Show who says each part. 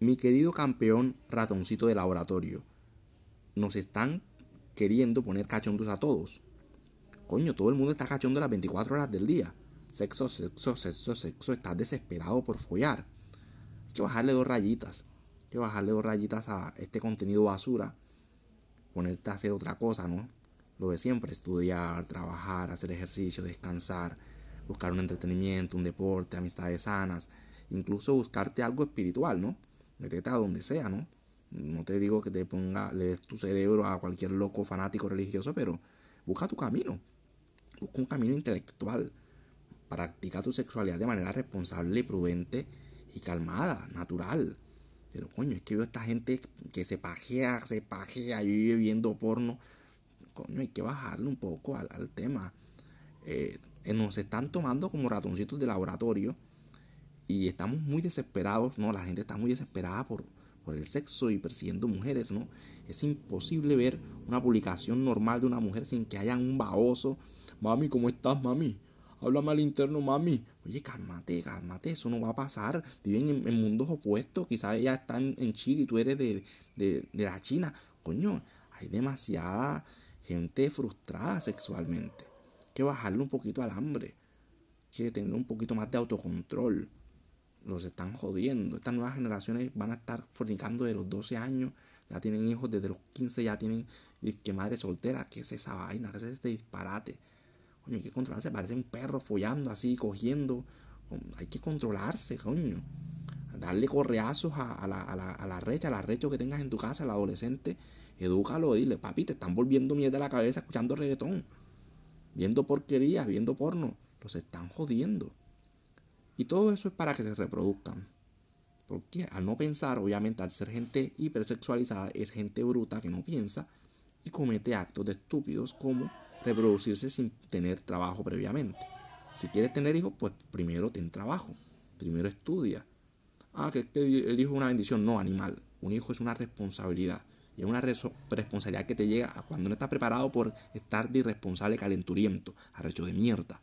Speaker 1: Mi querido campeón ratoncito de laboratorio, nos están queriendo poner cachondos a todos. Coño, todo el mundo está cachondo las 24 horas del día. Sexo, sexo, sexo, sexo. Estás desesperado por follar. Hay que bajarle dos rayitas. Hay que bajarle dos rayitas a este contenido basura. Ponerte a hacer otra cosa, ¿no? Lo de siempre, estudiar, trabajar, hacer ejercicio, descansar, buscar un entretenimiento, un deporte, amistades sanas, incluso buscarte algo espiritual, ¿no? Métete a donde sea, ¿no? No te digo que te ponga, le des tu cerebro a cualquier loco fanático religioso, pero busca tu camino. Busca un camino intelectual. Practica tu sexualidad de manera responsable, prudente y calmada, natural. Pero coño, es que veo a esta gente que se pajea, se pajea, y vive viendo porno. Coño, hay que bajarle un poco al, tema. Eh, nos están tomando como ratoncitos de laboratorio y estamos muy desesperados, ¿no? La gente está muy desesperada por, por el sexo y persiguiendo mujeres, ¿no? Es imposible ver una publicación normal de una mujer sin que haya un baboso. Mami, ¿cómo estás, mami? Háblame al interno, mami. Oye, cálmate, cálmate, eso no va a pasar. Viven en, mundos opuestos. Quizás ella está en, Chile y tú eres de, de, de la China. Coño, hay demasiada gente frustrada sexualmente. Hay que bajarle un poquito al hambre. Hay que tener un poquito más de autocontrol los están jodiendo. Estas nuevas generaciones van a estar fornicando de los 12 años, ya tienen hijos desde los 15, ya tienen que madre soltera. ¿Qué es esa vaina? ¿Qué es este disparate? Coño, hay que controlarse, parece un perro follando así, cogiendo. Hay que controlarse, coño. Darle correazos a, la, a, la, a la recha, a la recha que tengas en tu casa, al adolescente. Edúcalo, dile, papi, te están volviendo mierda a la cabeza escuchando reggaetón. Viendo porquerías, viendo porno. Los están jodiendo. Y todo eso es para que se reproduzcan. Porque al no pensar, obviamente al ser gente hipersexualizada, es gente bruta que no piensa y comete actos de estúpidos como reproducirse sin tener trabajo previamente. Si quieres tener hijos, pues primero ten trabajo, primero estudia. Ah, que, el hijo es una bendición, no, animal. Un hijo es una responsabilidad. Y es una responsabilidad que te llega cuando no estás preparado por estar de irresponsable calenturiento, arrecho de mierda.